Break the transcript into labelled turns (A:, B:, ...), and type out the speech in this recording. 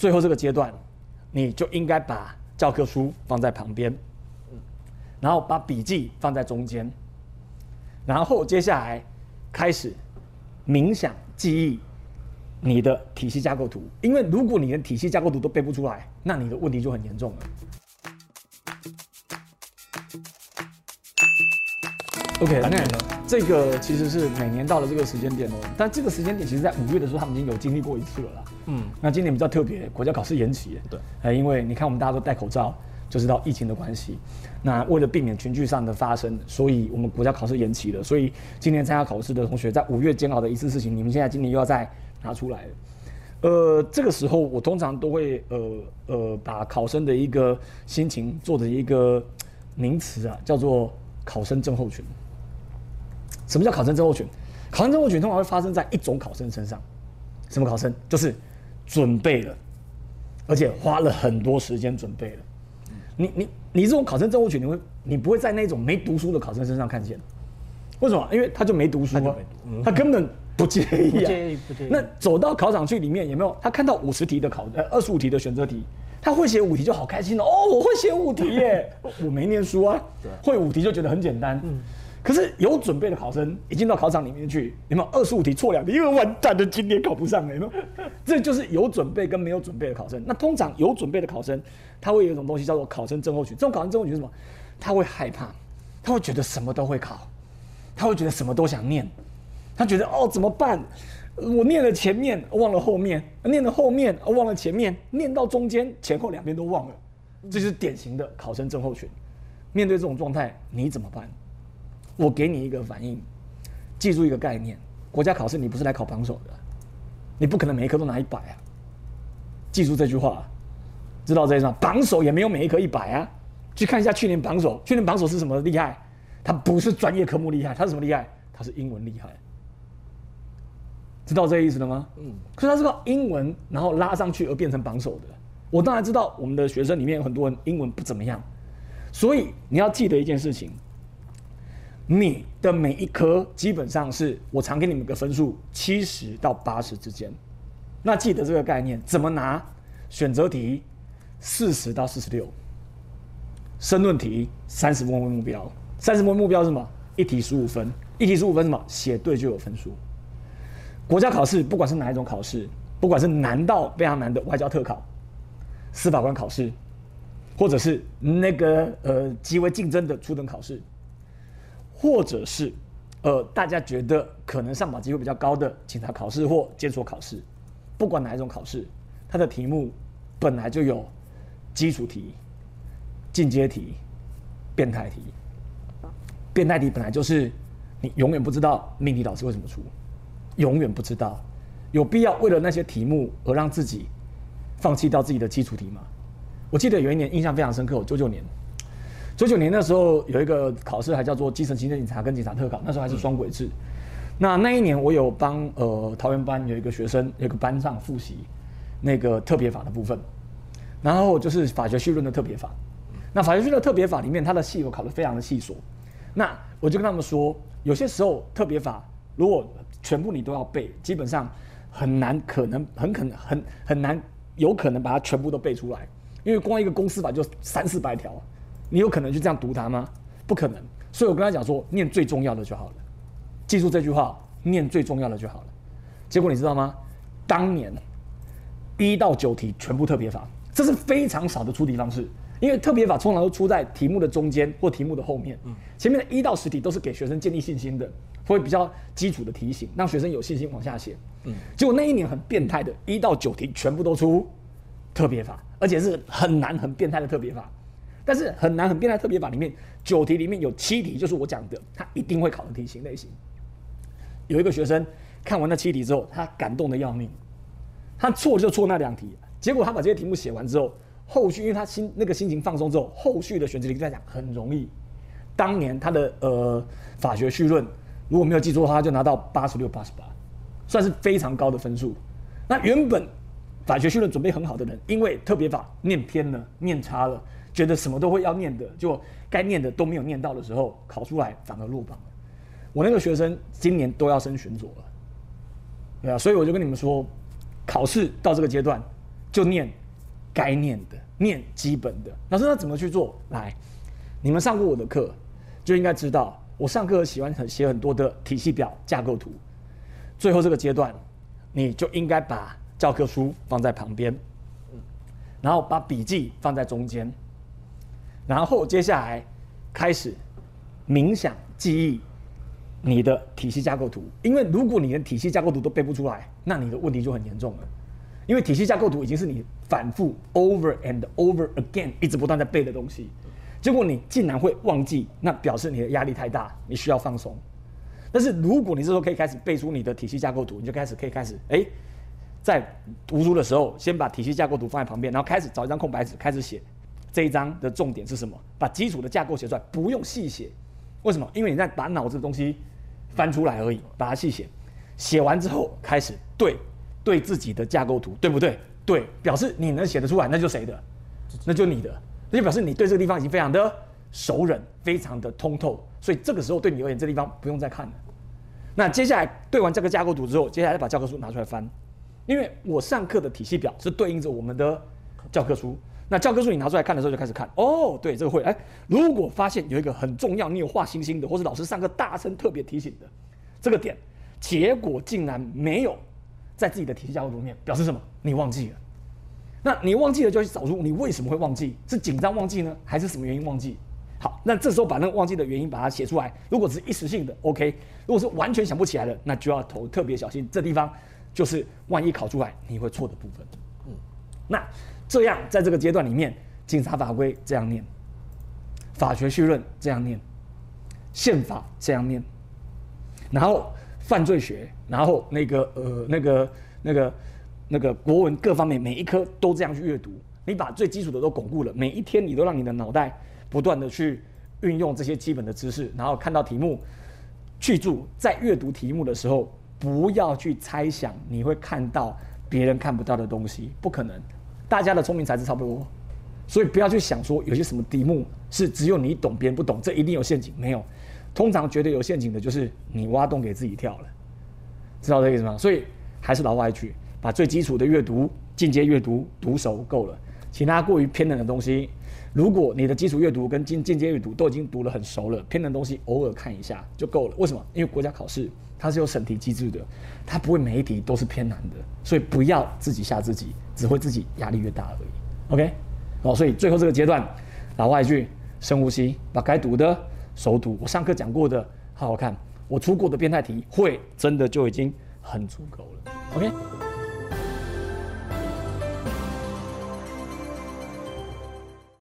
A: 最后这个阶段，你就应该把教科书放在旁边，然后把笔记放在中间，然后接下来开始冥想记忆你的体系架构图，因为如果你连体系架构图都背不出来，那你的问题就很严重了。OK，那这个其实是每年到了这个时间点哦，但这个时间点其实在五月的时候，他们已经有经历过一次了啦。嗯，那今年比较特别，国家考试延期。
B: 对，
A: 哎，因为你看我们大家都戴口罩，就知道疫情的关系。那为了避免群聚上的发生，所以我们国家考试延期了。所以今年参加考试的同学，在五月煎熬的一次事情，你们现在今年又要再拿出来了。呃，这个时候我通常都会呃呃把考生的一个心情做的一个名词啊，叫做考生症候群。什么叫考生症候群？考生症候群通常会发生在一种考生身上。什么考生？就是准备了，而且花了很多时间准备了。你你你这种考生症候群，你会你不会在那种没读书的考生身上看见？为什么？因为他就没读书啊，他根本不介意。
B: 不介意，不介意。
A: 那走到考场去里面有没有？他看到五十题的考呃二十五题的选择题，他会写五题就好开心了。哦，我会写五题耶！我没念书啊，会五题就觉得很简单。嗯。可是有准备的考生已经到考场里面去，有没有二十五题错两题？因为完蛋的今年考不上了，有没有？这就是有准备跟没有准备的考生。那通常有准备的考生，他会有一种东西叫做考生症候群。这种考生症候群是什么？他会害怕，他会觉得什么都会考，他会觉得什么都想念，他觉得哦怎么办？我念了前面忘了后面，念了后面忘了前面，念到中间前后两边都忘了，这就是典型的考生症候群。面对这种状态，你怎么办？我给你一个反应，记住一个概念：国家考试你不是来考榜首的，你不可能每一科都拿一百啊！记住这句话，知道这一张榜首也没有每一科一百啊！去看一下去年榜首，去年榜首是什么厉害？他不是专业科目厉害，他是什么厉害？他是英文厉害，知道这个意思了吗？嗯。可是他是靠英文然后拉上去而变成榜首的。我当然知道我们的学生里面有很多人英文不怎么样，所以你要记得一件事情。你的每一科基本上是我常给你们个分数七十到八十之间，那记得这个概念怎么拿？选择题四十到四十六，申论题三十分为目标，三十分目标是什么？一题十五分，一题十五分什么？写对就有分数。国家考试不管是哪一种考试，不管是难到非常难的外交特考、司法官考试，或者是那个呃极为竞争的初等考试。或者是，呃，大家觉得可能上榜机会比较高的警察考试或监所考试，不管哪一种考试，它的题目本来就有基础题、进阶题、变态题。变态题本来就是你永远不知道命题老师为什么出，永远不知道，有必要为了那些题目而让自己放弃掉自己的基础题吗？我记得有一年印象非常深刻，九九年。九九年那时候有一个考试，还叫做基层行政警察跟警察特考，那时候还是双轨制。那那一年我有帮呃桃园班有一个学生，有个班上复习那个特别法的部分，然后就是法学绪论的特别法。那法学绪论特别法里面，它的细我考的非常的细琐。那我就跟他们说，有些时候特别法如果全部你都要背，基本上很难，可能很可能很很难，有可能把它全部都背出来，因为光一个公司法就三四百条。你有可能就这样读它吗？不可能。所以我跟他讲说，念最重要的就好了。记住这句话，念最重要的就好了。结果你知道吗？当年一到九题全部特别法，这是非常少的出题方式。因为特别法通常都出在题目的中间或题目的后面。前面的一到十题都是给学生建立信心的，会比较基础的提醒，让学生有信心往下写。嗯。结果那一年很变态的，一到九题全部都出特别法，而且是很难、很变态的特别法。但是很难很变态特别法里面九题里面有七题就是我讲的，他一定会考的题型类型。有一个学生看完那七题之后，他感动的要命，他错就错那两题，结果他把这些题目写完之后，后续因为他心那个心情放松之后，后续的选择题在讲很容易。当年他的呃法学绪论如果没有记错的话，就拿到八十六八十八，算是非常高的分数。那原本法学绪论准备很好的人，因为特别法念偏了，念差了。觉得什么都会要念的，就该念的都没有念到的时候，考出来反而落榜了。我那个学生今年都要升巡佐了，对啊，所以我就跟你们说，考试到这个阶段，就念该念的，念基本的。老师，那怎么去做？来，你们上过我的课，就应该知道，我上课喜欢很写很多的体系表、架构图。最后这个阶段，你就应该把教科书放在旁边，然后把笔记放在中间，然后接下来开始冥想记忆你的体系架构图。因为如果你连体系架构图都背不出来，那你的问题就很严重了。因为体系架构图已经是你反复 over and over again 一直不断在背的东西，结果你竟然会忘记，那表示你的压力太大，你需要放松。但是如果你这时候可以开始背出你的体系架构图，你就开始可以开始哎，在读书的时候先把体系架构图放在旁边，然后开始找一张空白纸开始写这一章的重点是什么，把基础的架构写出来，不用细写。为什么？因为你在把脑子的东西翻出来而已，把它细写。写完之后开始对。对自己的架构图，对不对？对，表示你能写得出来，那就谁的？那就你的，那就表示你对这个地方已经非常的熟稔，非常的通透。所以这个时候对你而言，这地方不用再看了。那接下来对完这个架构图之后，接下来把教科书拿出来翻，因为我上课的体系表是对应着我们的教科书。那教科书你拿出来看的时候，就开始看。哦，对，这个会。哎，如果发现有一个很重要，你有画星星的，或是老师上课大声特别提醒的这个点，结果竟然没有。在自己的体系架构图面表示什么？你忘记了？那你忘记了就去找出你为什么会忘记？是紧张忘记呢，还是什么原因忘记？好，那这时候把那个忘记的原因把它写出来。如果只是一时性的，OK；如果是完全想不起来的，那就要投特别小心。这地方就是万一考出来你会错的部分。嗯，那这样在这个阶段里面，警察法规这样念，法学绪论这样念，宪法这样念，然后。犯罪学，然后那个呃那个那个那个国文各方面每一科都这样去阅读，你把最基础的都巩固了，每一天你都让你的脑袋不断的去运用这些基本的知识，然后看到题目，去注在阅读题目的时候，不要去猜想你会看到别人看不到的东西，不可能，大家的聪明才智差不多，所以不要去想说有些什么题目是只有你懂别人不懂，这一定有陷阱，没有。通常觉得有陷阱的，就是你挖洞给自己跳了，知道这个意思吗？所以还是老话一句，把最基础的阅读、进阶阅读读熟够了，其他过于偏冷的东西，如果你的基础阅读跟进进阶阅读都已经读得很熟了，偏的东西偶尔看一下就够了。为什么？因为国家考试它是有审题机制的，它不会每一题都是偏难的，所以不要自己吓自己，只会自己压力越大而已。OK，好，所以最后这个阶段，老话一句，深呼吸，把该读的。熟读，我上课讲过的，好好看。我出过的变态题，会真的就已经很足够了。OK。